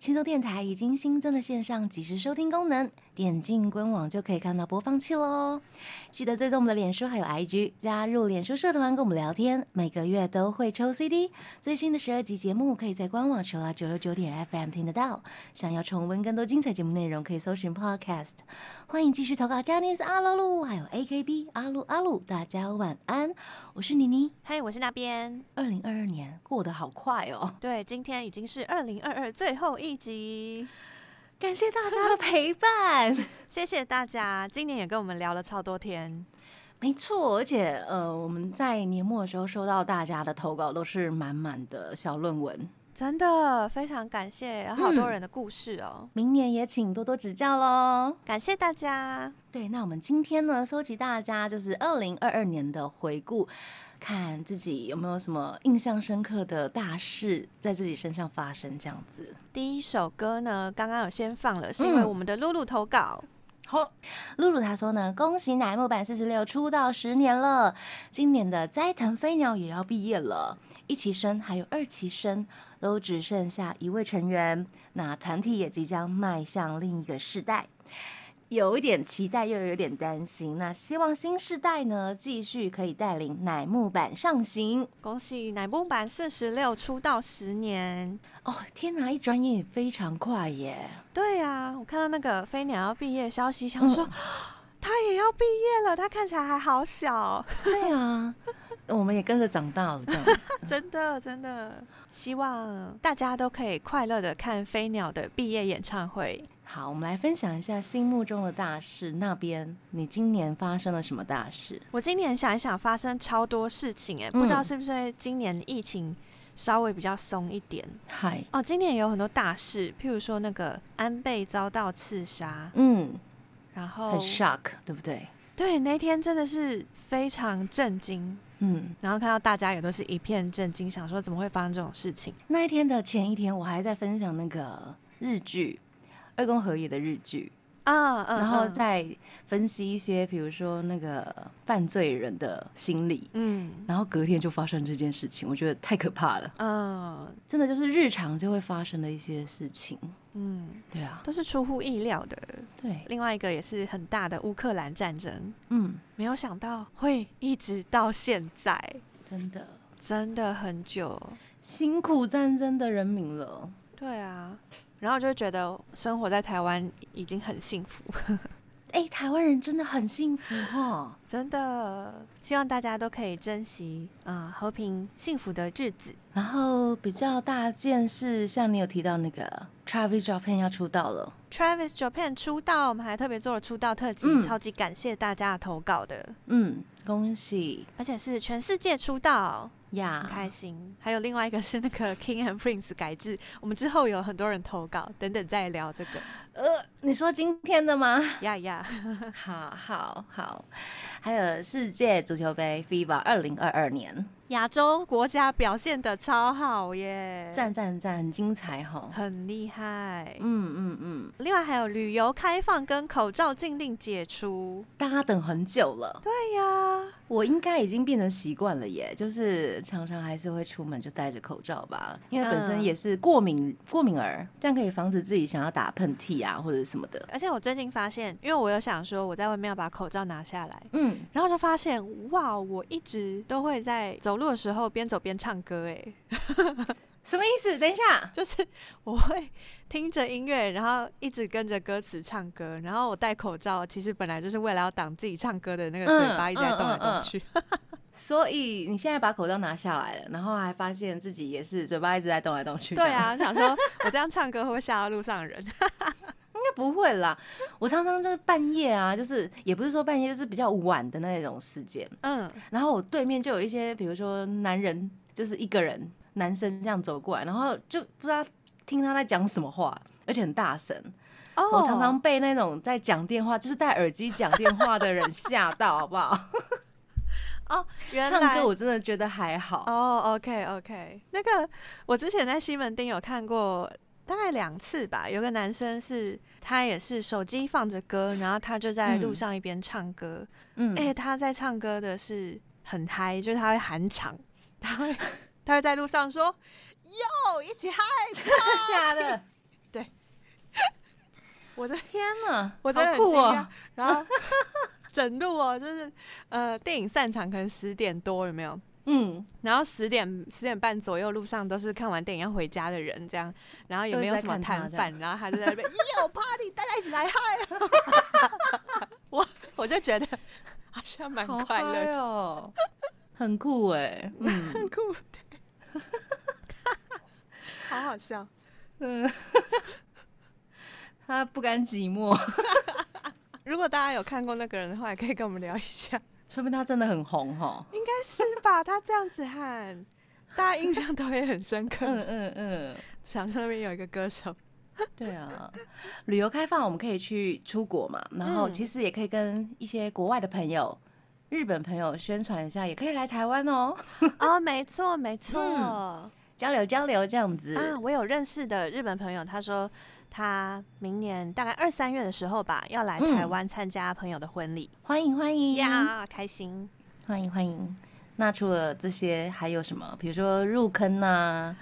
轻松电台已经新增了线上即时收听功能，点进官网就可以看到播放器喽。记得追踪我们的脸书还有 IG，加入脸书社团跟我们聊天，每个月都会抽 CD。最新的十二集节目可以在官网除了九六九点 FM 听得到。想要重温更多精彩节目内容，可以搜寻 Podcast。欢迎继续投稿 j a n i c e 阿鲁鲁，还有 AKB 阿鲁阿鲁，大家晚安，我是妮妮。嗨，我是那边。二零二二年过得好快哦，对，今天已经是二零二二最后一集，感谢大家的陪伴。谢谢大家，今年也跟我们聊了超多天。没错，而且呃，我们在年末的时候收到大家的投稿，都是满满的小论文。真的非常感谢，有好多人的故事哦。明年也请多多指教喽。感谢大家。对，那我们今天呢，收集大家就是二零二二年的回顾，看自己有没有什么印象深刻的大事在自己身上发生，这样子。第一首歌呢，刚刚有先放了，是因为我们的露露投稿。好，露露她说呢，恭喜乃木坂四十六出道十年了，今年的斋藤飞鸟也要毕业了，一期生还有二期生都只剩下一位成员，那团体也即将迈向另一个世代。有一点期待，又有点担心。那希望新世代呢，继续可以带领乃木坂上行。恭喜乃木坂四十六出道十年哦！天哪，一转眼也非常快耶。对呀，我看到那个飞鸟要毕业消息，想说 他也要毕业了。他看起来还好小。对啊，我们也跟着长大了，这样。真的，真的，希望大家都可以快乐的看飞鸟的毕业演唱会。好，我们来分享一下心目中的大事。那边，你今年发生了什么大事？我今年想一想，发生超多事情哎，不知道是不是今年疫情稍微比较松一点。嗨，哦，今年也有很多大事，譬如说那个安倍遭到刺杀，嗯，然后很 shock，对不对？对，那天真的是非常震惊，嗯，然后看到大家也都是一片震惊，想说怎么会发生这种事情？那一天的前一天，我还在分享那个日剧。二宫和也的日剧。啊，然后再分析一些，比如说那个犯罪人的心理，嗯，然后隔天就发生这件事情，我觉得太可怕了，嗯，真的就是日常就会发生的一些事情，嗯，对啊，都是出乎意料的，对。另外一个也是很大的乌克兰战争，嗯，没有想到会一直到现在，真的。真的很久，辛苦战争的人民了，对啊。然后就觉得生活在台湾已经很幸福，哎，台湾人真的很幸福哦，真的，希望大家都可以珍惜啊和平幸福的日子。然后比较大件事，像你有提到那个 Travis Japan 要出道了，Travis Japan 出道，我们还特别做了出道特辑，超级感谢大家的投稿的，嗯，恭喜，而且是全世界出道。呀，很开心。还有另外一个是那个 King and Prince 改制，我们之后有很多人投稿，等等再聊这个。呃，你说今天的吗？呀呀，好好好。还有世界足球杯 FIBA 二零二二年。亚洲国家表现的超好耶，赞赞赞，很精彩哈，很厉害。嗯嗯嗯。另外还有旅游开放跟口罩禁令解除，大家等很久了。对呀，我应该已经变成习惯了耶，就是常常还是会出门就戴着口罩吧，因为本身也是过敏过敏儿，这样可以防止自己想要打喷嚏啊或者什么的。而且我最近发现，因为我有想说我在外面要把口罩拿下来，嗯，然后就发现哇，我一直都会在走。路的时候边走边唱歌，哎，什么意思？等一下，就是 我会听着音乐，然后一直跟着歌词唱歌，然后我戴口罩，其实本来就是为了要挡自己唱歌的那个嘴巴一直在动来动去。所以你现在把口罩拿下来了，然后还发现自己也是嘴巴一直在动来动去。对啊，想说我这样唱歌会不会吓到路上人？应该不会啦，我常常就是半夜啊，就是也不是说半夜，就是比较晚的那种时间，嗯，然后我对面就有一些，比如说男人，就是一个人男生这样走过来，然后就不知道听他在讲什么话，而且很大声。哦，我常常被那种在讲电话，就是戴耳机讲电话的人吓到，好不好？哦，原来唱歌我真的觉得还好。哦，OK OK，那个我之前在西门町有看过。大概两次吧。有个男生是他也是手机放着歌，然后他就在路上一边唱歌。嗯，哎，他在唱歌的是很嗨，就是他会喊场，他会他会在路上说哟，一起嗨，真的 假的？对，我的天哪，我真的很惊讶。然后整路哦，就是呃，电影散场可能十点多，有没有？嗯，然后十点十点半左右，路上都是看完电影要回家的人，这样，然后也没有什么摊贩，然后他就在那边，有 party，大家一起来嗨！我我就觉得好像蛮快乐哦，很酷哎，嗯，很酷，好好笑，嗯，他不甘寂寞。如果大家有看过那个人的话，也可以跟我们聊一下。说明他真的很红哈，应该是吧？他这样子喊，大家印象都会很深刻。嗯嗯嗯，想那边有一个歌手。对啊，旅游开放，我们可以去出国嘛，然后其实也可以跟一些国外的朋友、日本朋友宣传一下，也可以来台湾哦。哦，没错没错，交流交流这样子。啊，我有认识的日本朋友，他说。他明年大概二三月的时候吧，要来台湾参加朋友的婚礼，欢迎欢迎呀，开心，欢迎欢迎。那除了这些，还有什么？比如说入坑呐，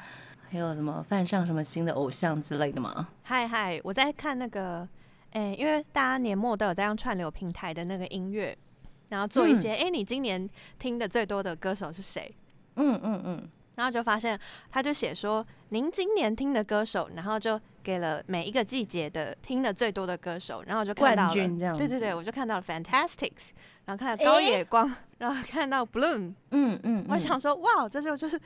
还有什么犯上什么新的偶像之类的吗？嗨嗨，我在看那个，哎，因为大家年末都有在用串流平台的那个音乐，然后做一些，哎，你今年听的最多的歌手是谁？嗯嗯嗯。然后就发现，他就写说，您今年听的歌手，然后就给了每一个季节的听的最多的歌手，然后就看到了，对对对，我就看到了 Fantastics，然后看到高野光，然后看到 Bloom，嗯嗯，我想说，哇，这就就是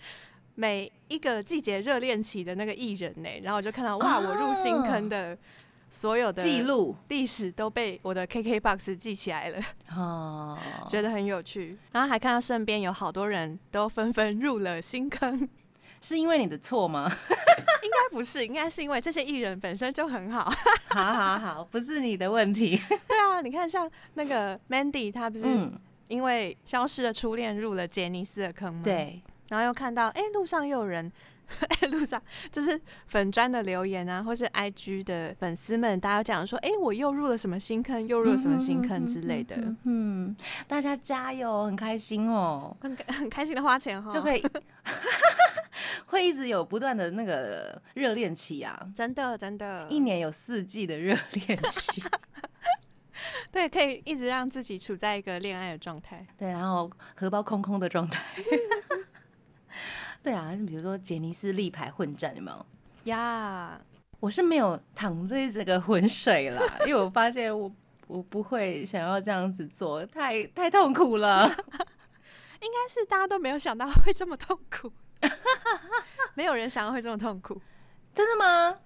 每一个季节热恋期的那个艺人呢，然后我就看到，哇，我入新坑的。所有的记录。历史都被我的 KKBOX 记起来了，哦，觉得很有趣。然后还看到身边有好多人都纷纷入了新坑，是因为你的错吗？应该不是，应该是因为这些艺人本身就很好。好好好，不是你的问题。对啊，你看像那个 Mandy，他不是因为消失的初恋入了杰尼斯的坑吗？对。然后又看到，哎，路上又有人。路上就是粉砖的留言啊，或是 IG 的粉丝们，大家讲说，哎，我又入了什么新坑，又入了什么新坑之类的。嗯，大家加油，很开心哦，很 很开心的花钱哈，就可以 会一直有不断的那个热恋期啊，真的真的，一年有四季的热恋期，对，可以一直让自己处在一个恋爱的状态，对，然后荷包空空的状态。对啊，你比如说杰尼斯立牌混战有没有呀？我是没有淌这这个浑水啦，因为我发现我我不会想要这样子做，太太痛苦了。应该是大家都没有想到会这么痛苦，没有人想到会这么痛苦，真的吗？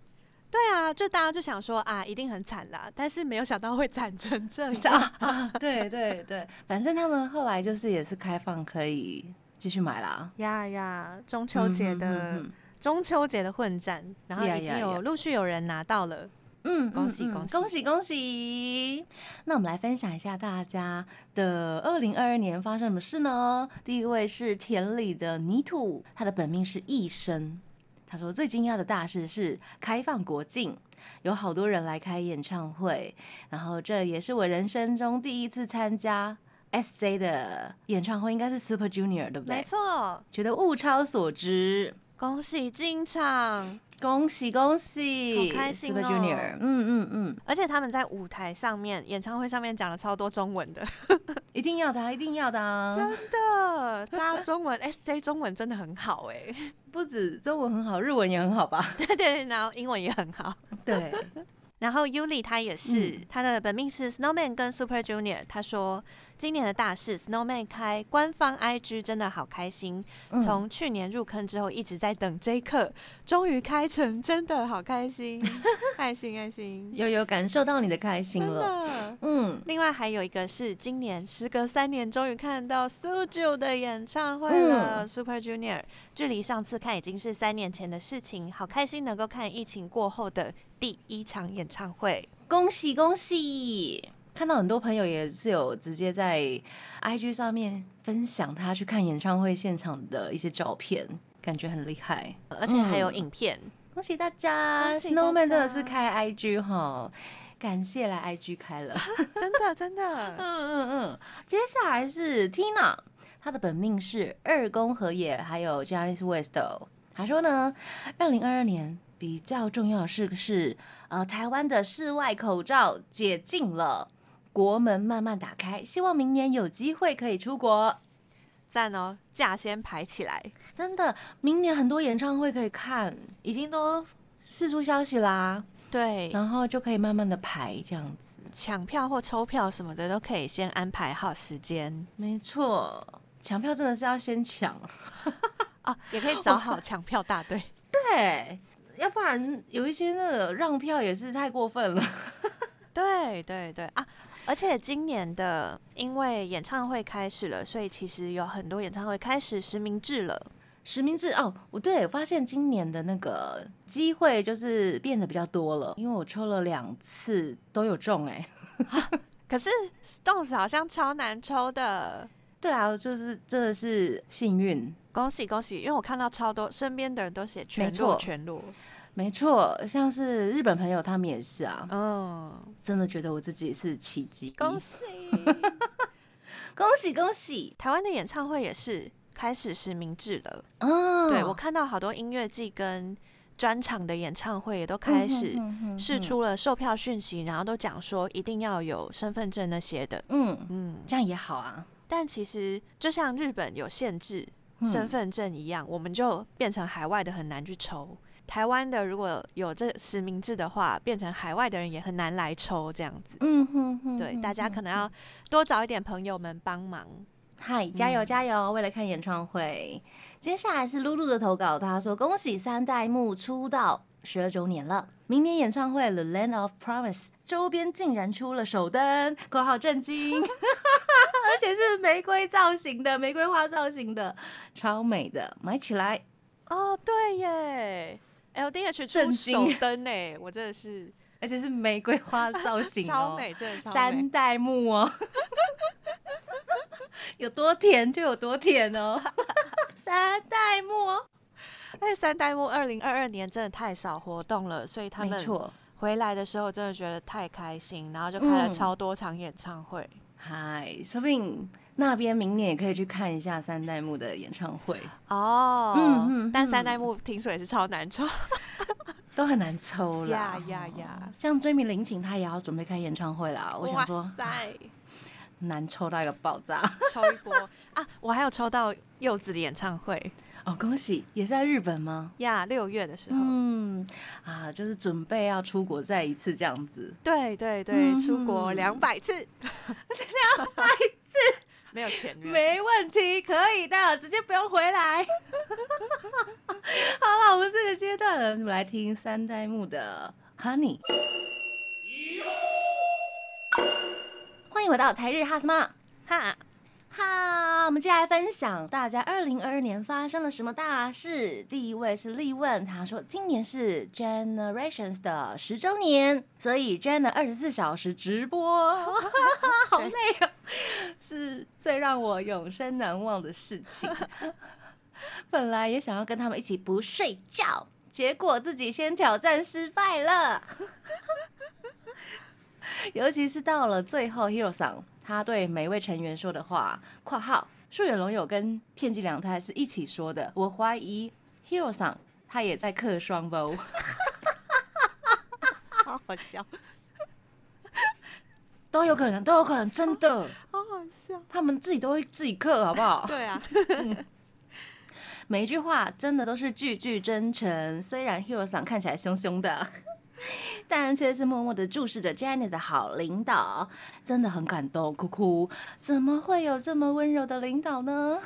对啊，就大家就想说啊，一定很惨啦，但是没有想到会惨成这样啊！对对对，反正他们后来就是也是开放可以。继续买啦！呀呀，中秋节的中秋节的混战，然后已经有陆续有人拿到了，嗯，恭喜恭喜恭喜恭喜！那我们来分享一下大家的二零二二年发生什么事呢？第一位是田里的泥土，他的本命是一生。他说最惊讶的大事是开放国境，有好多人来开演唱会，然后这也是我人生中第一次参加。S J 的演唱会应该是 Super Junior 对不对？没错，觉得物超所值，恭喜进场，恭喜恭喜，好开心哦！Super Junior，嗯嗯嗯，而且他们在舞台上面、演唱会上面讲了超多中文的，一定要的，一定要的，真的，大家中文 S J 中文真的很好哎，不止中文很好，日文也很好吧？对对，然后英文也很好，对。然后 Yuli 他也是，他的本命是 Snowman 跟 Super Junior。他说今年的大事 Snowman 开官方 IG 真的好开心，从去年入坑之后一直在等这一刻，终于开成，真的好开心，开 心开心，有有感受到你的开心了。嗯，另外还有一个是今年时隔三年终于看到 Suju 的演唱会了，Super Junior。距离上次看已经是三年前的事情，好开心能够看疫情过后的。第一场演唱会，恭喜恭喜！看到很多朋友也是有直接在 IG 上面分享他去看演唱会现场的一些照片，感觉很厉害，而且还有影片。恭喜大家！Snowman 真的是开 IG 哈，感谢来 IG 开了，真的真的。嗯嗯嗯，接下来是 Tina，她的本命是二宫和也，还有 Janice West。她说呢，二零二二年比较重要的是是，呃，台湾的室外口罩解禁了，国门慢慢打开，希望明年有机会可以出国。赞哦，假先排起来。真的，明年很多演唱会可以看，已经都释出消息啦。对，然后就可以慢慢的排这样子，抢票或抽票什么的都可以先安排好时间。没错，抢票真的是要先抢啊，也可以找好抢票大队。对，要不然有一些那个让票也是太过分了。对对对啊！而且今年的因为演唱会开始了，所以其实有很多演唱会开始实名制了。实名制哦，我对我发现今年的那个机会就是变得比较多了，因为我抽了两次都有中哎。可是 Stones 好像超难抽的。对啊，就是真的是幸运，恭喜恭喜！因为我看到超多身边的人都写全落全落。没错，像是日本朋友他们也是啊，嗯，真的觉得我自己是奇迹，恭喜，恭喜恭喜！台湾的演唱会也是开始实名制了，嗯，对我看到好多音乐季跟专场的演唱会也都开始试出了售票讯息，然后都讲说一定要有身份证那些的，嗯嗯，这样也好啊。但其实就像日本有限制身份证一样，我们就变成海外的很难去抽。台湾的如果有这实名制的话，变成海外的人也很难来抽这样子。嗯哼哼，对，大家可能要多找一点朋友们帮忙。嗨，加油加油！为了看演唱会，接下来是露露的投稿，他说：“恭喜三代目出道十二周年了，明年演唱会《The Land of Promise》周边竟然出了首灯，括号震惊，而且是玫瑰造型的，玫瑰花造型的，超美的，买起来哦！对耶。” L D H 出手灯呢，我真的是，而且是玫瑰花造型哦，超美，真的超美。三代目哦，有多甜就有多甜哦。三代目，哎，三代目二零二二年真的太少活动了，所以他们回来的时候真的觉得太开心，然后就开了超多场演唱会。嗨，说不定那边明年也可以去看一下三代目的演唱会哦。嗯嗯，但三代目听说也是超难抽，都很难抽了。呀呀呀！像追名林景，他也要准备开演唱会啦。我想说，塞难抽到一个爆炸，抽一波啊！我还有抽到柚子的演唱会。哦，恭喜！也是在日本吗？呀，六月的时候，嗯，啊，就是准备要出国再一次这样子。对对对，出国两百次，两百字，没有钱，没问题，可以的，直接不用回来。好了，我们这个阶段，我们来听三代目的 Honey。欢迎回到台日哈什么哈。好，我们接下来分享大家二零二二年发生了什么大事。第一位是立问，他说今年是 Generations 的十周年，所以 Gen 的二十四小时直播，好累啊，是最让我永生难忘的事情。本来也想要跟他们一起不睡觉，结果自己先挑战失败了。尤其是到了最后，Hero 桑。他对每位成员说的话（括号树远龙友跟片寄良太是一起说的），我怀疑 Hero 桑他也在刻双包，好好笑，都有可能，都有可能，真的，好好笑，他们自己都会自己刻，好不好？对啊，每一句话真的都是句句真诚，虽然 Hero 桑看起来凶凶的。但却是默默的注视着 Jenny 的好领导，真的很感动，哭哭。怎么会有这么温柔的领导呢？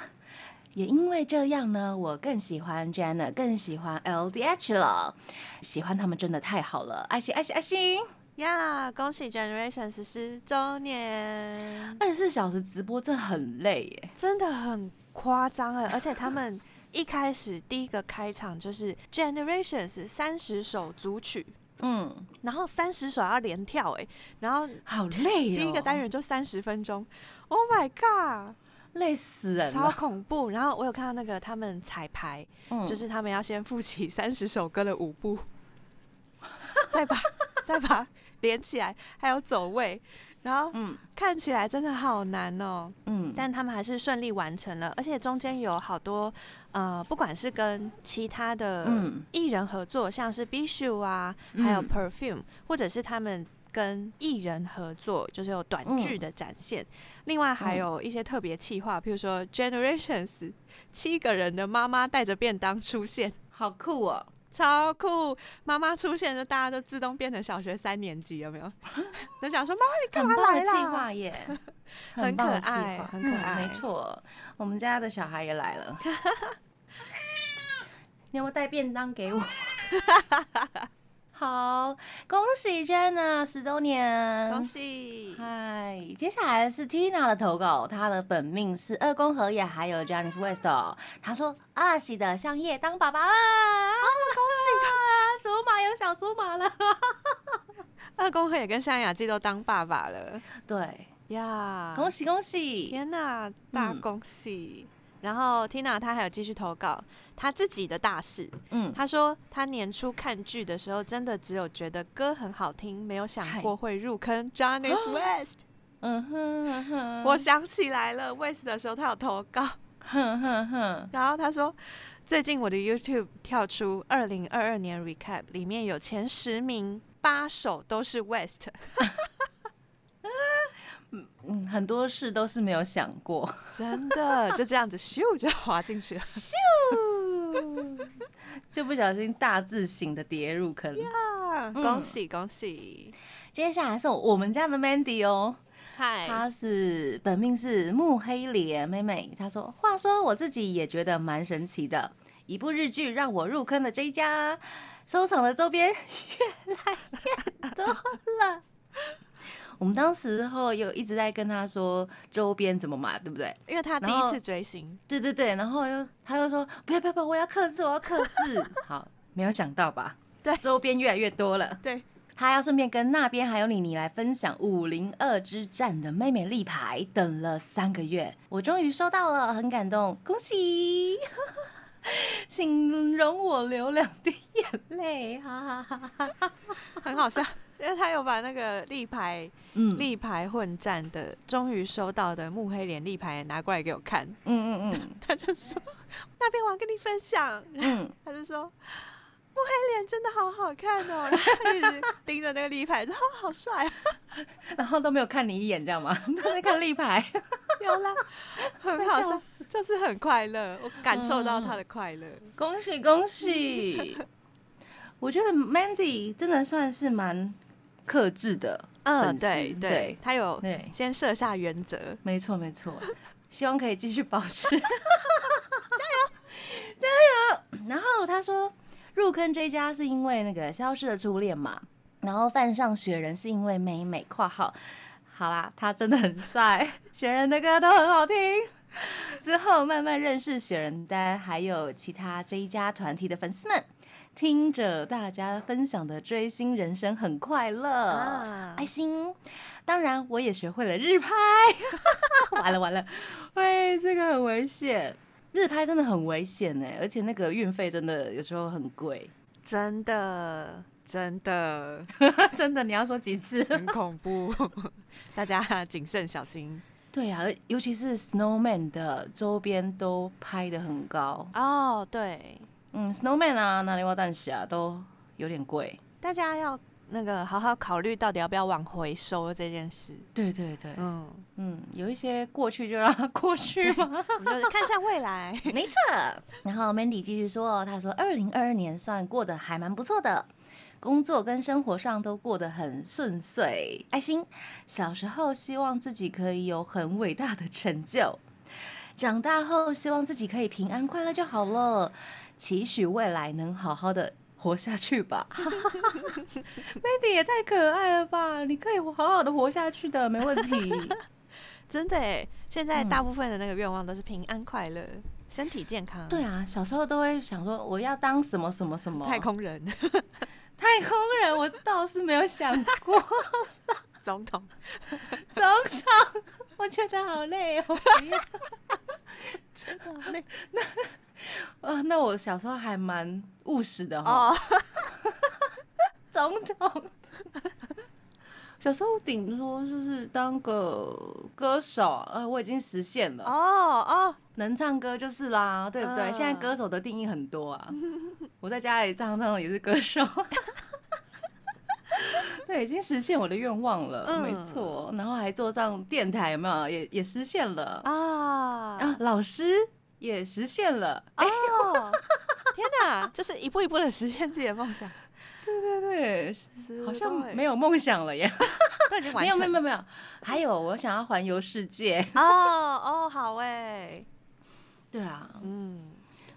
也因为这样呢，我更喜欢 Janet，更喜欢 LDH 了。喜欢他们真的太好了，爱心爱心爱心呀！恭喜 Generations 十周年！二十四小时直播真的很累耶，真的很夸张哎！而且他们一开始第一个开场就是 Generations 三十首组曲。嗯，然后三十首要连跳哎，然后好累哦。第一个单元就三十分钟，Oh my god！累死人超恐怖。然后我有看到那个他们彩排，就是他们要先复习三十首歌的舞步，再把再把连起来，还有走位。然后，嗯，看起来真的好难哦，嗯，但他们还是顺利完成了，而且中间有好多，呃，不管是跟其他的艺人合作，像是 b i s h u 啊，还有 Perfume，或者是他们跟艺人合作，就是有短剧的展现，另外还有一些特别企划，譬如说 Generations 七个人的妈妈带着便当出现，好酷哦。超酷！妈妈出现就大家都自动变成小学三年级，有没有？就想说妈妈你干嘛来了？计划耶，很可爱，很可爱。没错，我们家的小孩也来了。你有没有带便当给我？好，恭喜 Jenna 十周年，恭喜！嗨，接下来是 Tina 的投稿，她的本命是二宫和也，还有 Janice West。她说：“二喜的香叶当爸爸啦！啊，恭喜恭喜！祖马有小祖马了，二宫和也跟向雅纪都当爸爸了。对呀，恭喜恭喜！天哪，大恭喜！”然后 Tina 她还有继续投稿她自己的大事，嗯，他说他年初看剧的时候，真的只有觉得歌很好听，没有想过会入坑。Johnny's West。嗯哼，我想起来了，West 的时候他有投稿，哼哼哼。然后他说，最近我的 YouTube 跳出二零二二年 Recap，里面有前十名，八首都是 West。嗯很多事都是没有想过，真的就这样子咻就滑进去了，咻 就不小心大字型的跌入坑。恭喜恭喜！接下来是我们家的 Mandy 哦，嗨，她是本命是木黑莲妹妹。她说：“话说我自己也觉得蛮神奇的，一部日剧让我入坑的这一家，收藏的周边越来越多了。”我们当时后有一直在跟他说周边怎么买，对不对？因为他第一次追星，对对对，然后又他又说不要不要不要，我要克制，我要克制。好，没有想到吧？对，周边越来越多了。对，他要顺便跟那边还有你你来分享五零二之战的妹妹立牌，等了三个月，我终于收到了，很感动，恭喜！请容我流两滴眼泪，哈哈哈哈哈，很好笑。因为他有把那个立牌，嗯，立牌混战的，终于收到的木黑脸立牌拿过来给我看，嗯嗯嗯，他就说那边我要跟你分享，嗯，他就说木黑脸真的好好看哦，然后一直盯着那个立牌，说好帅，然后都没有看你一眼，这样吗？他在看立牌，有啦，很好笑，就是很快乐，我感受到他的快乐，恭喜恭喜！我觉得 Mandy 真的算是蛮。克制的，嗯，对对，他有先设下原则，没错没错，希望可以继续保持，加油加油。然后他说入坑这家是因为那个消失的初恋嘛，然后犯上雪人是因为美美（括号）。好啦，他真的很帅，雪人的歌都很好听。之后慢慢认识雪人丹，还有其他这一家团体的粉丝们。听着大家分享的追星人生很快乐，爱心。当然，我也学会了日拍。完了完了，喂，这个很危险，日拍真的很危险呢，而且那个运费真的有时候很贵，真的真的 真的，你要说几次？很恐怖，大家谨慎小心。对啊，尤其是 Snowman 的周边都拍的很高哦，对。嗯，Snowman 啊，哪里挖蛋洗啊，都有点贵。大家要那个好好考虑，到底要不要往回收这件事。对对对，嗯嗯，有一些过去就让它过去嘛，就是看向未来。没错。然后 Mandy 继续说，他说二零二二年算过得还蛮不错的，工作跟生活上都过得很顺遂。爱心，小时候希望自己可以有很伟大的成就，长大后希望自己可以平安快乐就好了。期许未来能好好的活下去吧。Mandy 也太可爱了吧！你可以好好的活下去的，没问题。真的哎，现在大部分的那个愿望都是平安快乐、身体健康。对啊，小时候都会想说我要当什么什么什么太空人。太空人，我倒是没有想过。总统，总统，我觉得好累哦。真的好累。那啊，那我小时候还蛮务实的哈。总统。小时候顶多就是当个歌手，呃，我已经实现了。哦哦，能唱歌就是啦，对不对？现在歌手的定义很多啊。我在家里唱唱也是歌手。对，已经实现我的愿望了，没错。然后还做上电台，有没有？也也实现了啊啊！老师也实现了哎呦！天哪，就是一步一步的实现自己的梦想。对对对，好像没有梦想了耶。已经完成。没有没有没有没有，还有我想要环游世界。哦哦，好哎。对啊，嗯，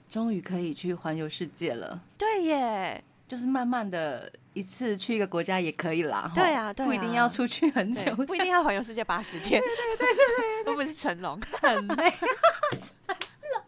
终于可以去环游世界了。对耶。就是慢慢的一次去一个国家也可以啦，对啊，不一定要出去很久，不一定要环游世界八十天，对对对对，会不会是成龙？很累，成龙，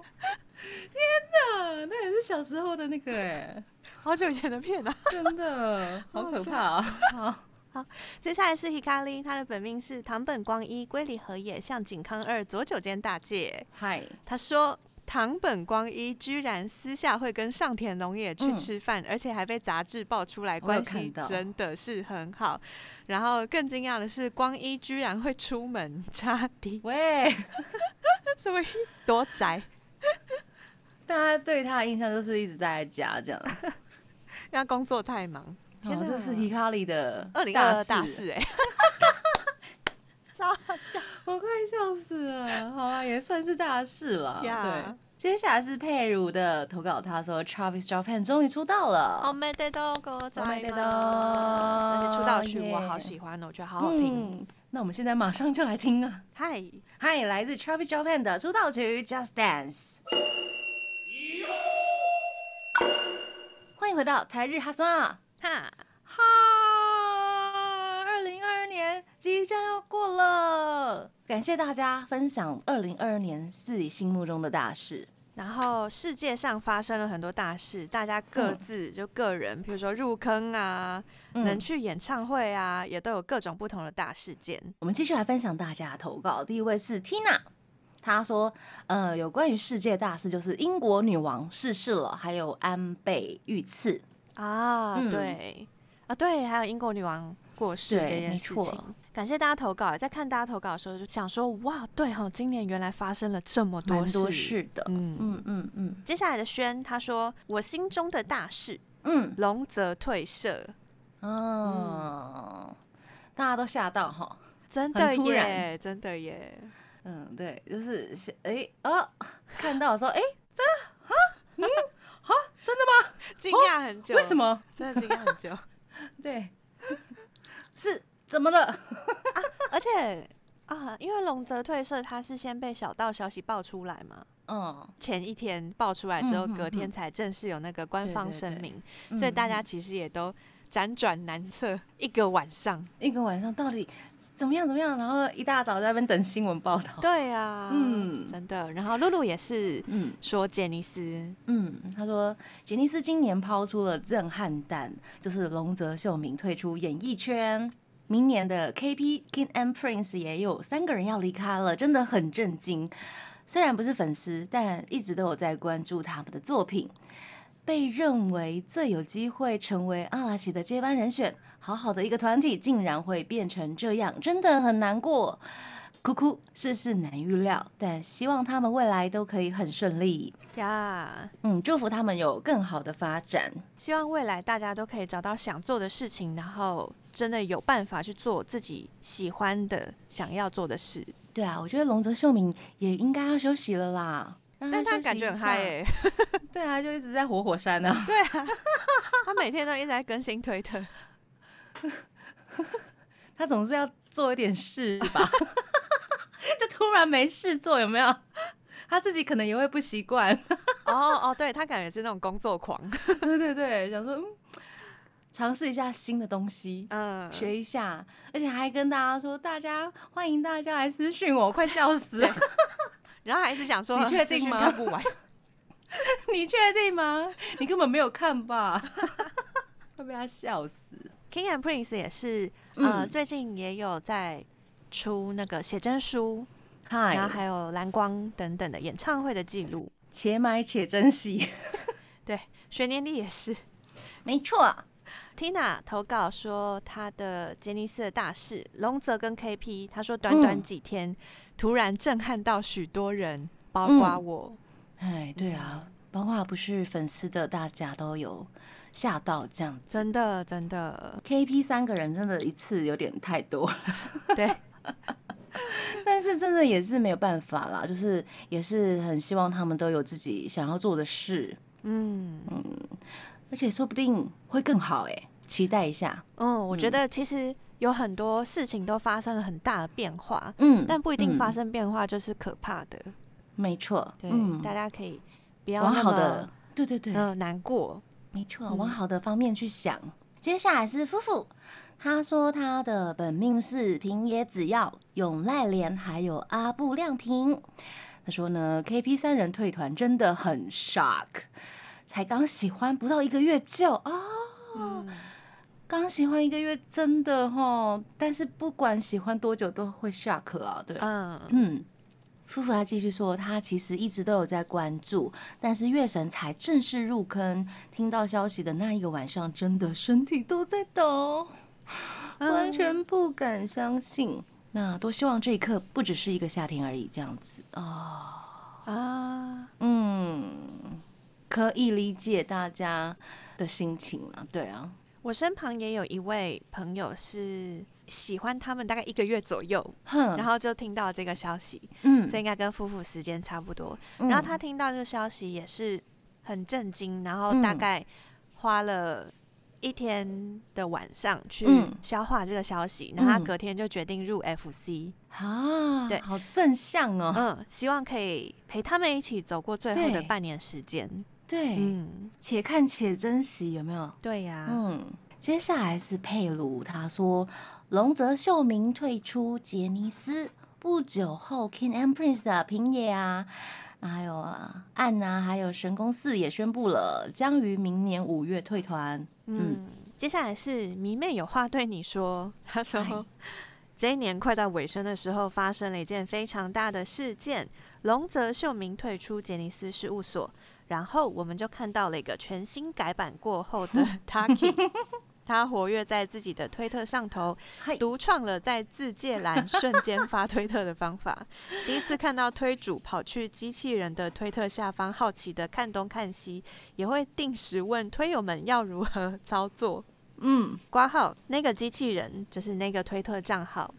天哪，那也是小时候的那个哎，好久以前的片啊，真的好可怕啊！好，好，接下来是 Hikari，他的本命是唐本光一、龟梨和也、向井康二、左九间大介。嗨，他说。唐本光一居然私下会跟上田龙也去吃饭，而且还被杂志爆出来，关系真的是很好。然后更惊讶的是，光一居然会出门插 地，喂，什么意思？多宅？大家对他的印象就是一直待在家这样，因为工作太忙。天哪，这是 Hikari 的二零二二大事哎，超好笑，我快笑死了。好啊，也算是大事了。对。接下来是佩如的投稿，他说 Travis Japan 终于出道了，好美的都哥在吗？而且出道曲我好喜欢哦，我觉得好好听。那我们现在马上就来听啊！嗨嗨，来自 Travis Japan 的出道曲 Just Dance。欢迎回到台日哈斯哈哈，二零二二年即将要过了。感谢大家分享二零二二年自己心目中的大事。然后世界上发生了很多大事，大家各自就个人，比如说入坑啊，能去演唱会啊，也都有各种不同的大事件。我们继续来分享大家的投稿。第一位是 Tina，她说：“呃，有关于世界大事，就是英国女王逝世了，还有安倍遇刺啊，对啊，对，还有英国女王过世这件事情。”感谢大家投稿，在看大家投稿的时候，就想说哇，对哈，今年原来发生了这么多事的，嗯嗯嗯嗯。接下来的轩他说，我心中的大事，嗯，龙泽退社，哦，大家都吓到哈，真的耶，真的耶，嗯，对，就是哎啊，看到说哎，这啊，嗯，啊，真的吗？惊讶很久，为什么？真的惊讶很久，对，是。怎么了？啊，而且啊，因为龙泽退社，他是先被小道消息爆出来嘛，嗯，前一天爆出来之后，隔天才正式有那个官方声明，所以大家其实也都辗转难测，一个晚上，一个晚上到底怎么样怎么样，然后一大早在那边等新闻报道，对啊，嗯，真的，然后露露也是，嗯，说杰尼斯，嗯，他说杰尼斯今年抛出了震撼弹，就是龙泽秀明退出演艺圈。明年的 KP King and Prince 也有三个人要离开了，真的很震惊。虽然不是粉丝，但一直都有在关注他们的作品。被认为最有机会成为阿拉西的接班人选，好好的一个团体竟然会变成这样，真的很难过。哭哭，事事难预料，但希望他们未来都可以很顺利呀。嗯，祝福他们有更好的发展。希望未来大家都可以找到想做的事情，然后真的有办法去做自己喜欢的、想要做的事。对啊，我觉得龙泽秀明也应该要休息了啦。但他感觉很嗨诶。对啊，就一直在活火山呢。对啊，他每天都一直在更新推特。他总是要做一点事吧。就突然没事做，有没有？他自己可能也会不习惯。哦哦，对他感觉是那种工作狂。对对对，想说尝试一下新的东西，嗯，学一下，而且还跟大家说，大家欢迎大家来私讯我，快笑死了。然后还一直想说，你确定吗？不完。你确定吗？你根本没有看吧？会被他笑死。King and Prince 也是，呃，最近也有在。出那个写真书然后还有蓝光等等的演唱会的记录，且买且珍惜。对，学年历也是，没错。Tina 投稿说他的杰尼斯的大事，龙泽跟 KP，他说短短几天，突然震撼到许多人，包括我。哎，对啊，包括不是粉丝的大家都有吓到这样子，真的真的，KP 三个人真的一次有点太多了。对，但是真的也是没有办法啦，就是也是很希望他们都有自己想要做的事。嗯嗯。而且说不定会更好哎，期待一下。嗯，我觉得其实有很多事情都发生了很大的变化，嗯，但不一定发生变化就是可怕的。没错，对，大家可以不要那么，对对对，嗯，难过。没错，往好的方面去想。接下来是夫妇，他说他的本命是平野紫耀、永濑廉还有阿布亮平。他说呢，KP 三人退团真的很 shock。才刚喜欢不到一个月就哦，刚喜欢一个月真的哈，但是不管喜欢多久都会 shock 啊，对，嗯嗯。夫妇他继续说，他其实一直都有在关注，但是月神才正式入坑，听到消息的那一个晚上，真的身体都在抖，完全不敢相信。那多希望这一刻不只是一个夏天而已，这样子啊啊嗯。可以理解大家的心情了，对啊，我身旁也有一位朋友是喜欢他们大概一个月左右，然后就听到这个消息，嗯，所以应该跟夫妇时间差不多。然后他听到这个消息也是很震惊，然后大概花了一天的晚上去消化这个消息，然后他隔天就决定入 FC 啊，对，好正向哦，嗯，希望可以陪他们一起走过最后的半年时间。对，嗯，且看且珍惜，有没有？对呀，嗯。接下来是佩鲁，他说龙泽秀明退出杰尼斯不久后，King and Prince 的平野啊，还有啊岸啊，还有神宫寺也宣布了将于明年五月退团。嗯，接下来是迷妹有话对你说，他说这一年快到尾声的时候，发生了一件非常大的事件，龙泽秀明退出杰尼斯事务所。然后我们就看到了一个全新改版过后的 Taki，他活跃在自己的推特上头，独创了在自介栏瞬间发推特的方法。第一次看到推主跑去机器人的推特下方，好奇的看东看西，也会定时问推友们要如何操作。嗯，挂号那个机器人就是那个推特账号。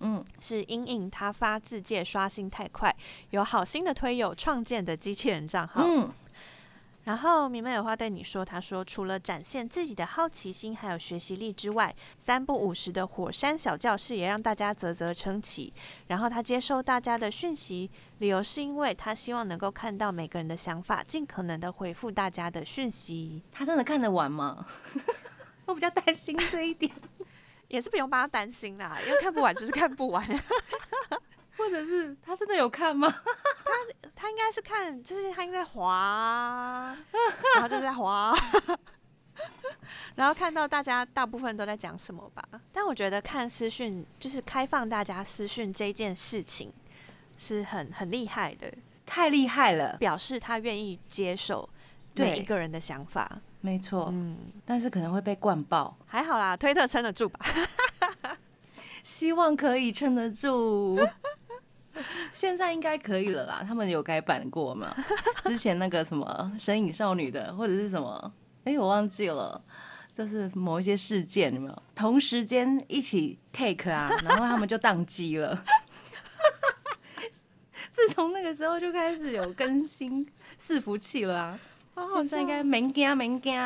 嗯，是因应他发自介刷新太快，有好心的推友创建的机器人账号。嗯。然后明媚有话对你说，他说除了展现自己的好奇心还有学习力之外，三不五时的火山小教室也让大家啧啧称奇。然后他接收大家的讯息，理由是因为他希望能够看到每个人的想法，尽可能的回复大家的讯息。他真的看得完吗？我比较担心这一点，也是不用帮他担心啦，因为看不完就是看不完。或者是他真的有看吗？他 他应该是看，就是他应该滑，然后就在滑，然后看到大家大部分都在讲什么吧。但我觉得看私讯，就是开放大家私讯这件事情，是很很厉害的，太厉害了，表示他愿意接受每一个人的想法。没错，嗯，但是可能会被灌爆，还好啦，推特撑得住吧，希望可以撑得住。现在应该可以了啦，他们有改版过吗？之前那个什么《神隐少女》的，或者是什么？哎，我忘记了，就是某一些事件有没有同时间一起 take 啊？然后他们就宕机了。自从那个时候就开始有更新伺服器了啊！现在应该没惊没惊，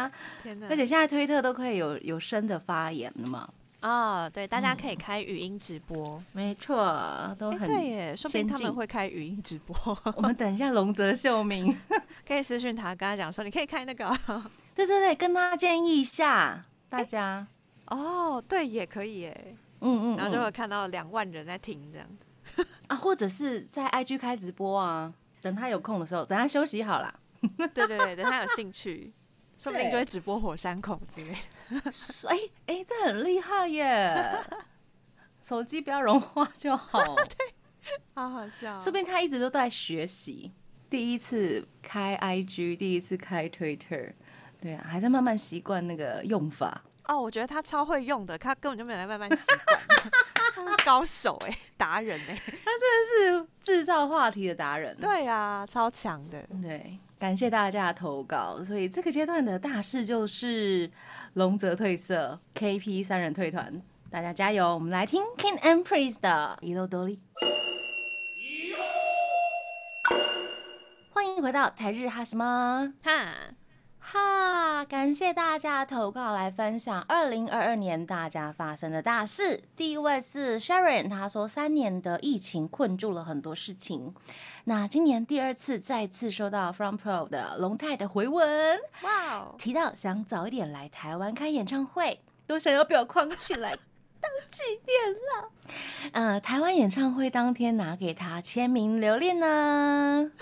而且现在推特都可以有有声的发言了嘛。哦，对，大家可以开语音直播，没错，都很对耶，说不定他们会开语音直播。我们等一下龙泽秀明。可以私讯他，跟他讲说，你可以开那个，对对对，跟他建议一下大家。哦，对，也可以耶，嗯嗯，然后就会看到两万人在听这样子。啊，或者是在 IG 开直播啊，等他有空的时候，等他休息好了，对对对，等他有兴趣，说不定就会直播火山口之类。哎哎，这很厉害耶！手机不要融化就好。对，好好笑。说不定他一直都在学习，第一次开 IG，第一次开 Twitter，对啊，还在慢慢习惯那个用法。哦，我觉得他超会用的，他根本就没有在慢慢习惯。他是高手哎，达人哎，他真的是制造话题的达人。对啊，超强的。对，感谢大家的投稿。所以这个阶段的大事就是龙泽退社，KP 三人退团，大家加油！我们来听 King and Prince 的《一路多利》。欢迎回到台日哈什么哈。哈！感谢大家投稿来分享二零二二年大家发生的大事。第一位是 Sharon，他说三年的疫情困住了很多事情。那今年第二次再次收到 From Pro 的龙泰的回文，哇，提到想早一点来台湾开演唱会，都想要表框起来当纪念了。呃，台湾演唱会当天拿给他签名留念呢。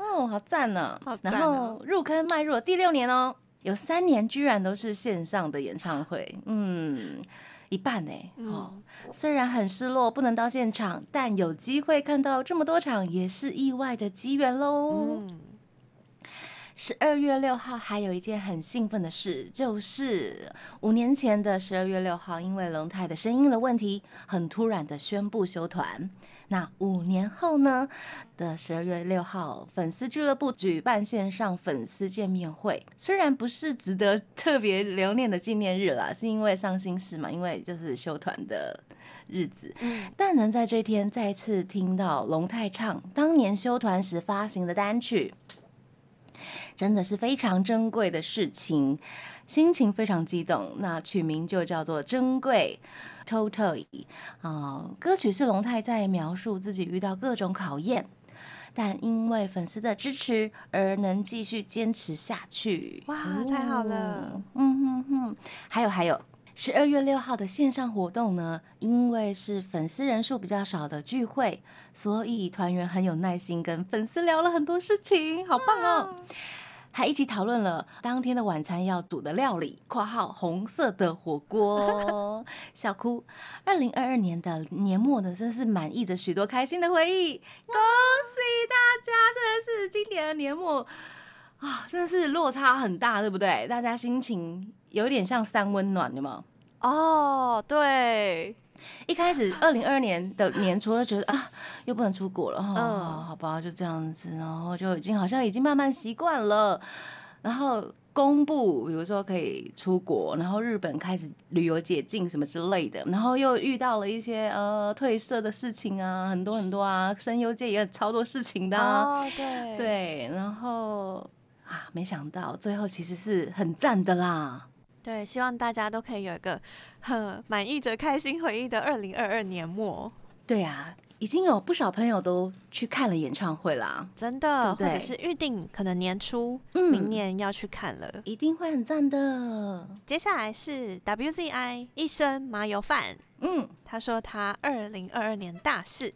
哦，好赞呢！然后入坑迈入了第六年哦，有三年居然都是线上的演唱会，嗯，一半呢。哦，虽然很失落不能到现场，但有机会看到这么多场也是意外的机缘喽。十二月六号还有一件很兴奋的事，就是五年前的十二月六号，因为龙泰的声音的问题，很突然的宣布休团。那五年后呢的十二月六号，粉丝俱乐部举办线上粉丝见面会。虽然不是值得特别留念的纪念日啦，是因为伤心事嘛，因为就是休团的日子。嗯，但能在这天再次听到龙太唱当年休团时发行的单曲，真的是非常珍贵的事情，心情非常激动。那取名就叫做珍贵。Totally，啊，歌曲是龙太在描述自己遇到各种考验，但因为粉丝的支持而能继续坚持下去。哇，太好了！嗯哼哼，还有还有，十二月六号的线上活动呢，因为是粉丝人数比较少的聚会，所以团员很有耐心跟粉丝聊了很多事情，好棒哦！还一起讨论了当天的晚餐要煮的料理（括号红色的火锅）。笑哭，二零二二年的年末呢，真是满溢着许多开心的回忆。恭喜大家，真的是今年的年末啊，真的是落差很大，对不对？大家心情有点像三温暖，有吗？哦，对。一开始二零二二年的年初就觉得啊，又不能出国了哈，好吧，就这样子，然后就已经好像已经慢慢习惯了。然后公布，比如说可以出国，然后日本开始旅游解禁什么之类的，然后又遇到了一些呃褪色的事情啊，很多很多啊，声优界也有超多事情的，哦，对对，然后啊，没想到最后其实是很赞的啦。对，希望大家都可以有一个很满意着开心回忆的二零二二年末。对啊，已经有不少朋友都去看了演唱会啦，真的，或者是预定可能年初明年要去看了，一定会很赞的。接下来是 WZI 一生麻油饭，嗯，他说他二零二二年大事，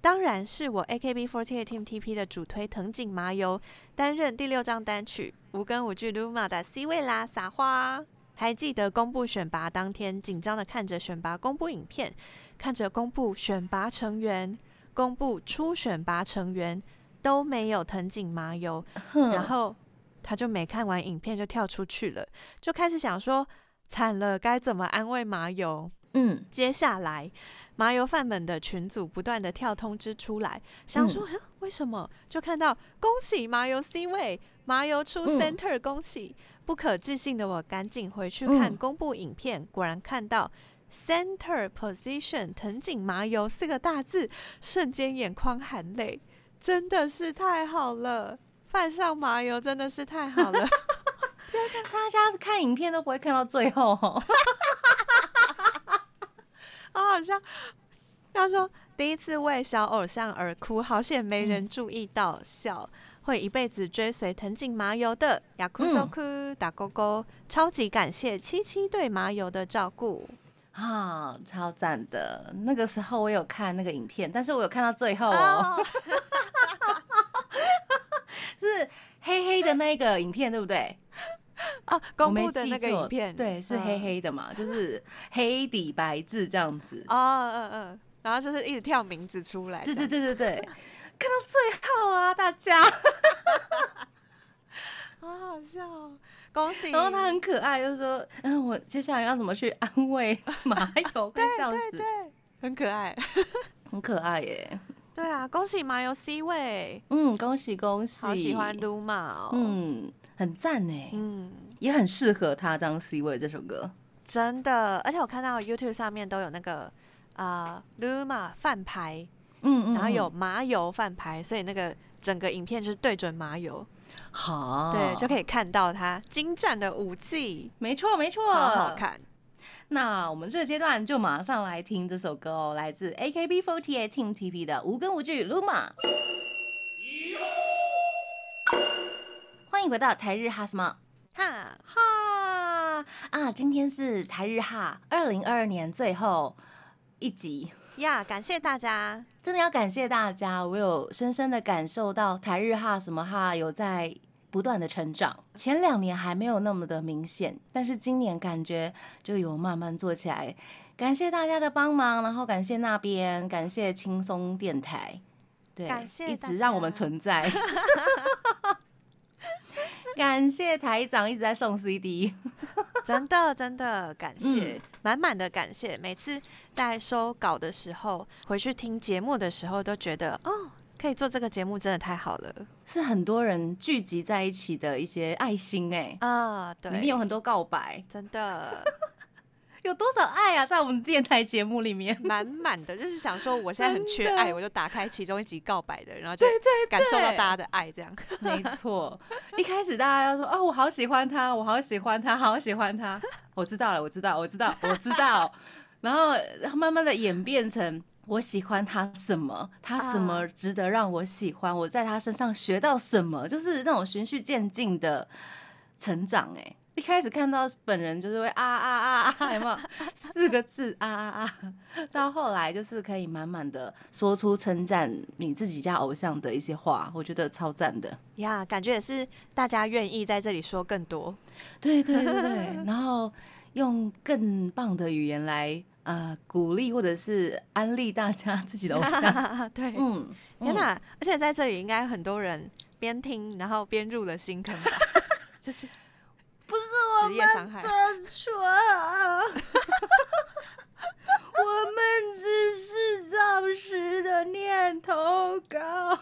当然是我 AKB48 Team TP 的主推藤井麻由担任第六张单曲。无根无据 Luma 的 C 位啦，撒花！还记得公布选拔当天，紧张的看着选拔公布影片，看着公布选拔成员，公布初选拔成员都没有藤井麻由，然后他就没看完影片就跳出去了，就开始想说惨了，该怎么安慰麻由？嗯，接下来。麻油饭们的群组不断的跳通知出来，想说为什么？就看到恭喜麻油 C 位，麻油出 center，恭喜！不可置信的我赶紧回去看公布影片，果然看到 center position 藤井麻油四个大字，瞬间眼眶含泪，真的是太好了！饭上麻油真的是太好了，大家看影片都不会看到最后好好笑。他说：“第一次为小偶像而哭，好险没人注意到，笑会一辈子追随藤井麻油的雅库索库打勾勾，超级感谢七七对麻油的照顾啊，超赞的！那个时候我有看那个影片，但是我有看到最后哦，是黑黑的那个影片，对不对？”啊，公布的那个影片，对，是黑黑的嘛，就是黑底白字这样子。哦，嗯嗯，然后就是一直跳名字出来。对对对对对，看到最后啊，大家，好好笑，恭喜！然后他很可爱，就说：“嗯，我接下来要怎么去安慰马友？快笑死！”对，很可爱，很可爱耶。对啊，恭喜马友 C 位，嗯，恭喜恭喜，好喜欢 Luma，嗯，很赞呢，嗯，也很适合他当 C 位这首歌，真的，而且我看到 YouTube 上面都有那个啊 Luma 饭牌，嗯嗯，然后有麻油饭牌，所以那个整个影片就是对准麻油，好，对，就可以看到他精湛的武器，没错没错，超好看。那我们这个阶段就马上来听这首歌哦，来自 AKB48 Team TP 的无根无据 Luma。欢迎回到台日哈什么哈哈啊！今天是台日哈二零二二年最后一集呀，感谢大家，真的要感谢大家，我有深深的感受到台日哈什么哈有在。不断的成长，前两年还没有那么的明显，但是今年感觉就有慢慢做起来。感谢大家的帮忙，然后感谢那边，感谢轻松电台，对，感谢一直让我们存在。感谢台长一直在送 CD，真的真的感谢，满满的感谢。每次在收稿的时候，回去听节目的时候，都觉得哦。可以做这个节目真的太好了，是很多人聚集在一起的一些爱心哎。啊，对，里面有很多告白，真的有多少爱啊，在我们电台节目里面 满满的，就是想说我现在很缺爱，我就打开其中一集告白的，然后就感受到大家的爱，这样 没错。一开始大家要说哦，我好喜欢他，我好喜欢他，好喜欢他，我知道了，我知道，我知道，我知道，然后慢慢的演变成。我喜欢他什么？他什么值得让我喜欢？我在他身上学到什么？就是那种循序渐进的成长。哎，一开始看到本人就是会啊啊啊啊，有没有四个字啊啊啊？到后来就是可以满满的说出称赞你自己家偶像的一些话，我觉得超赞的呀！感觉也是大家愿意在这里说更多，对对对对，然后用更棒的语言来。呃，鼓励或者是安利大家 自己的偶像，对，嗯，天哪！而且在这里应该很多人边听然后边入了新坑吧？就是不是我们的错，我们只是暂时的念头高。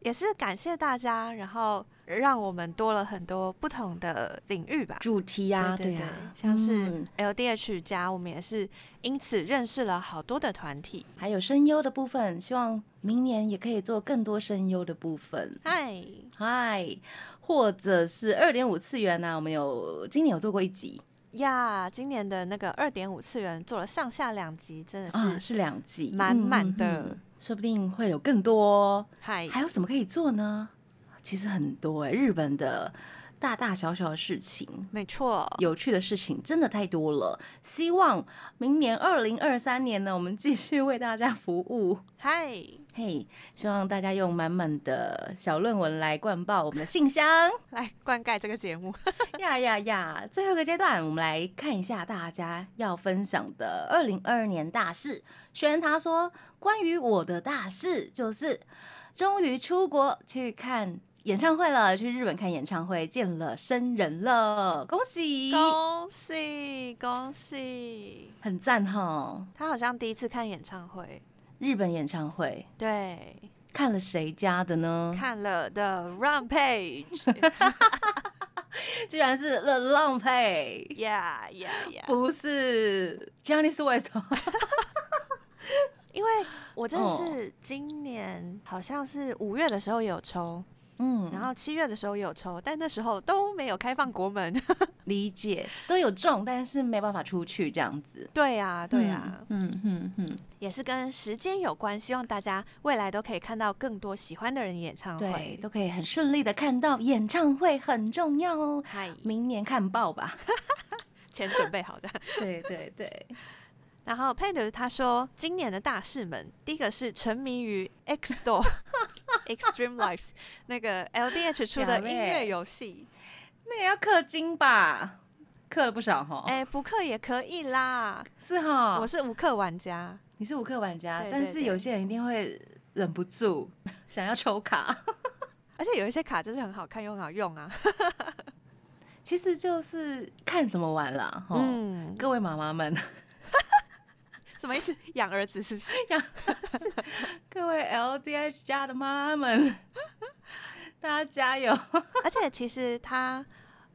也是感谢大家，然后让我们多了很多不同的领域吧，主题啊，对啊，像是 LDH 加，我们也是因此认识了好多的团体，还有声优的部分，希望明年也可以做更多声优的部分。嗨嗨，或者是二点五次元呢？我们有今年有做过一集。呀，今年的那个二点五次元做了上下两集，真的是是两集，满满的，说不定会有更多。嗨，还有什么可以做呢？其实很多哎，日本的大大小小的事情，没错，有趣的事情真的太多了。希望明年二零二三年呢，我们继续为大家服务。嗨。嘿，希望大家用满满的小论文来灌爆我们的信箱，来灌溉这个节目。呀呀呀！最后一个阶段，我们来看一下大家要分享的二零二二年大事。轩他说，关于我的大事就是终于出国去看演唱会了，去日本看演唱会，见了生人了，恭喜恭喜恭喜，很赞哈！他好像第一次看演唱会。日本演唱会，对，看了谁家的呢？看了 The Rampage，居然是 The Rampage，Yeah Yeah Yeah，不是 Johnny Swift，因为我真的是今年好像是五月的时候有抽。嗯，然后七月的时候有抽，但那时候都没有开放国门。理解，都有中，但是没办法出去这样子。对呀，对呀，嗯嗯嗯，也是跟时间有关。希望大家未来都可以看到更多喜欢的人演唱会，都可以很顺利的看到演唱会，很重要哦。嗨，明年看报吧，钱准备好的。对对对。然后佩德他说，今年的大事们，第一个是沉迷于 X Store Extreme Lives 那个 LDH 出的音乐游戏，那个要氪金吧？氪了不少哈。哎，不氪也可以啦，是哈。我是无氪玩家，你是无氪玩家，但是有些人一定会忍不住 想要抽卡，而且有一些卡就是很好看又很好用啊。其实就是看怎么玩了，嗯，各位妈妈们，什么意思？养儿子是不是？养各位 LDH 家的妈妈们，大家加油！而且其实他，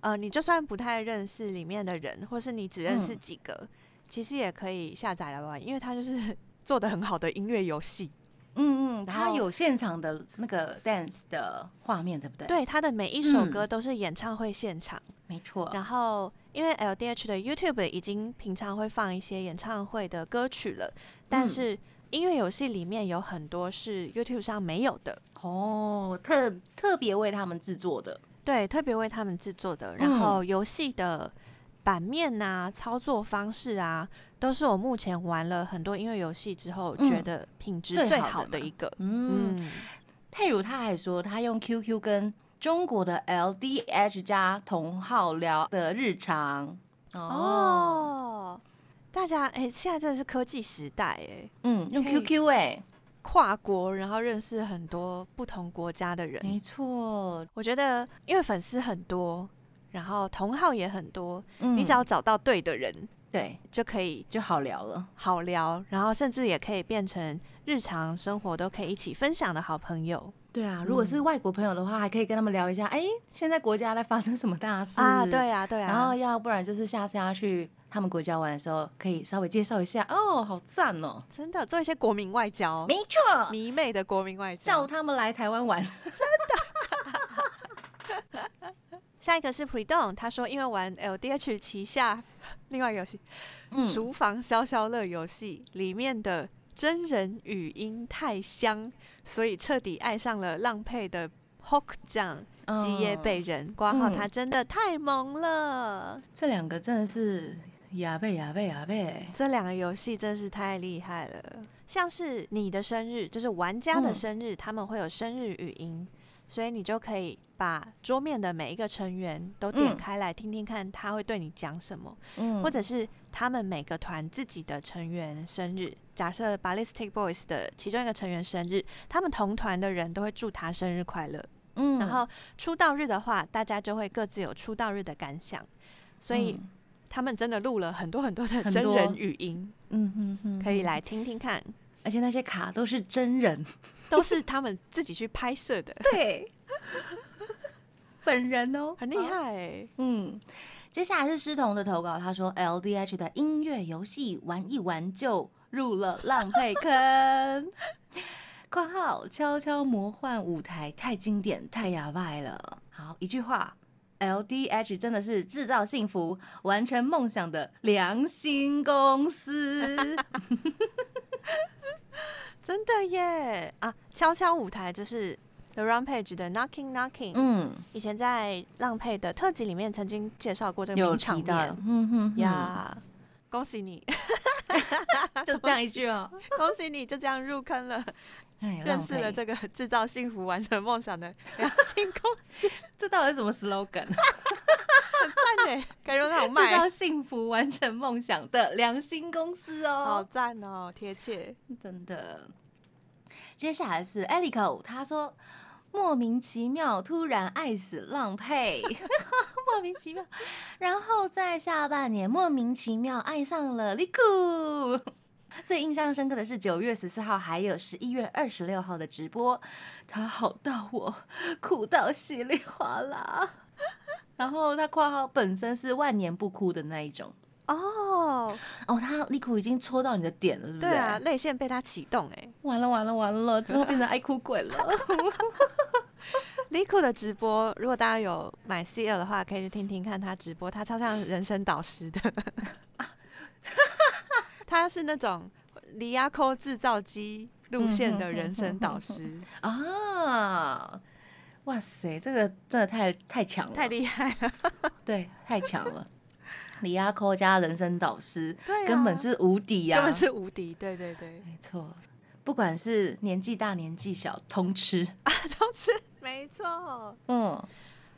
呃，你就算不太认识里面的人，或是你只认识几个，其实也可以下载来玩，因为他就是做的很好的音乐游戏。嗯嗯，他有现场的那个 dance 的画面，对不对？对，他的每一首歌都是演唱会现场。没错，然后因为 LDH 的 YouTube 已经平常会放一些演唱会的歌曲了，但是音乐游戏里面有很多是 YouTube 上没有的哦，特特别为他们制作的，对，特别为他们制作的。然后游戏的版面啊、操作方式啊，都是我目前玩了很多音乐游戏之后觉得品质最好的一个。嗯，佩如他还说他用 QQ 跟。中国的 LDH 加同号聊的日常。哦，大家哎，现在真的是科技时代哎，嗯，用 QQ 哎，跨国然后认识很多不同国家的人，没错，我觉得因为粉丝很多，然后同号也很多，你只要找到对的人，对，就可以就好聊了，好聊，然后甚至也可以变成日常生活都可以一起分享的好朋友。对啊，如果是外国朋友的话，还可以跟他们聊一下，哎，现在国家在发生什么大事啊？对啊，对啊。然后要不然就是下次要去他们国家玩的时候，可以稍微介绍一下哦，好赞哦！真的做一些国民外交，没错，迷妹的国民外交，叫他们来台湾玩，真的。下一个是 Predon，他说因为玩 LDH 旗下另外一个游戏《厨房消消乐》游戏里面的真人语音太香。所以彻底爱上了浪配的 Hook 酱基耶贝人，挂号他真的太萌了。这两个真的是呀贝呀贝呀贝，这两个游戏真是太厉害了。像是你的生日，就是玩家的生日，他们会有生日语音，所以你就可以把桌面的每一个成员都点开来听听看，他会对你讲什么，或者是他们每个团自己的成员生日。假设 Ballistic Boys 的其中一个成员生日，他们同团的人都会祝他生日快乐。嗯，然后出道日的话，大家就会各自有出道日的感想。所以他们真的录了很多很多的真人语音。嗯哼哼，可以来听听看。而且那些卡都是真人，都是他们自己去拍摄的。对，本人哦，很厉害。嗯，接下来是诗彤的投稿，他说 LDH 的音乐游戏玩一玩就。入了浪费坑。括号悄悄魔幻舞台太经典太哑巴了。好一句话，LDH 真的是制造幸福、完成梦想的良心公司。真的耶啊！悄悄舞台就是 The Rampage 的 Knocking Knocking。嗯，以前在浪配的特辑里面曾经介绍过这个名场面。嗯哼呀，恭喜你。就这样一句哦，恭喜你就这样入坑了，认识了这个制造幸福、完成梦想的良心公司。这到底是什么 slogan？很赞呢，感觉很好卖。制造幸福、完成梦想的良心公司哦，好赞哦，贴切，真的。接下来是 Elico，他说。莫名其妙，突然爱死浪配，莫名其妙。然后在下半年，莫名其妙爱上了 Liku。最印象深刻的是九月十四号，还有十一月二十六号的直播，他好到我哭到稀里哗啦。然后他括号本身是万年不哭的那一种。哦哦，他利库已经戳到你的点了，对不对？对啊，泪腺被他启动，哎，完了完了完了，之后变成爱哭鬼了。利库的直播，如果大家有买 C L 的话，可以去听听看他直播，他超像人生导师的。他是那种离亚扣制造机路线的人生导师 啊！哇塞，这个真的太太强了，太厉害了，对，太强了。李亚科加人生导师，对根本是无敌呀！根本是无敌，对对对，没错。不管是年纪大年纪小，通吃啊，通吃，没错。嗯，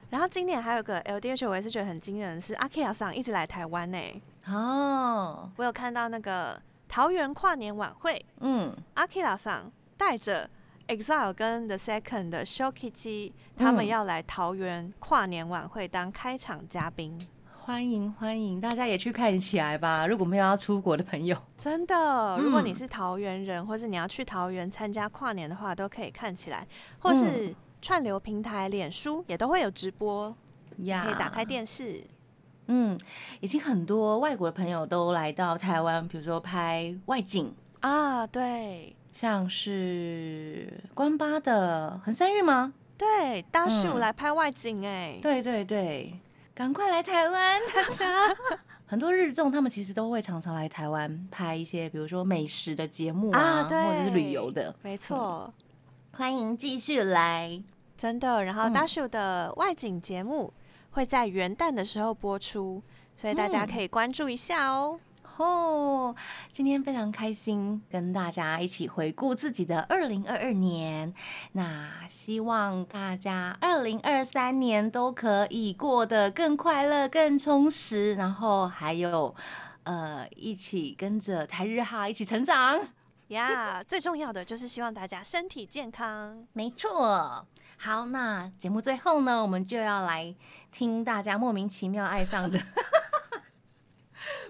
然后今年还有个 LDH，我也是觉得很惊人，是阿 K 亚桑一直来台湾呢。哦，我有看到那个桃园跨年晚会，嗯，阿 K 亚桑带着 EXILE 跟 The Second 的 Shokichi，他们要来桃园跨年晚会当开场嘉宾。欢迎欢迎，大家也去看起来吧！如果没有要出国的朋友，真的，如果你是桃园人，或是你要去桃园参加跨年的话，都可以看起来，或是串流平台、脸书也都会有直播，可以打开电视。嗯，已经很多外国的朋友都来到台湾，比如说拍外景。啊，对，像是关八的横山玉吗？对，大树来拍外景，哎，对对对。赶快来台湾，大家！很多日综他们其实都会常常来台湾拍一些，比如说美食的节目啊，或者是旅游的。没错，欢迎继续来，真的。然后大秀的外景节目会在元旦的时候播出，所以大家可以关注一下哦。哦，今天非常开心，跟大家一起回顾自己的二零二二年。那希望大家二零二三年都可以过得更快乐、更充实，然后还有呃，一起跟着台日哈一起成长呀。最重要的就是希望大家身体健康。没错。好，那节目最后呢，我们就要来听大家莫名其妙爱上的。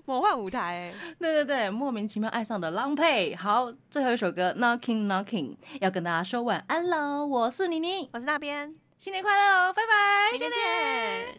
魔幻舞台，对对对，莫名其妙爱上的浪配。好，最后一首歌 Knocking Knocking 要跟大家说晚安喽。我是妮妮，我是那边，新年快乐哦，拜拜，明天见。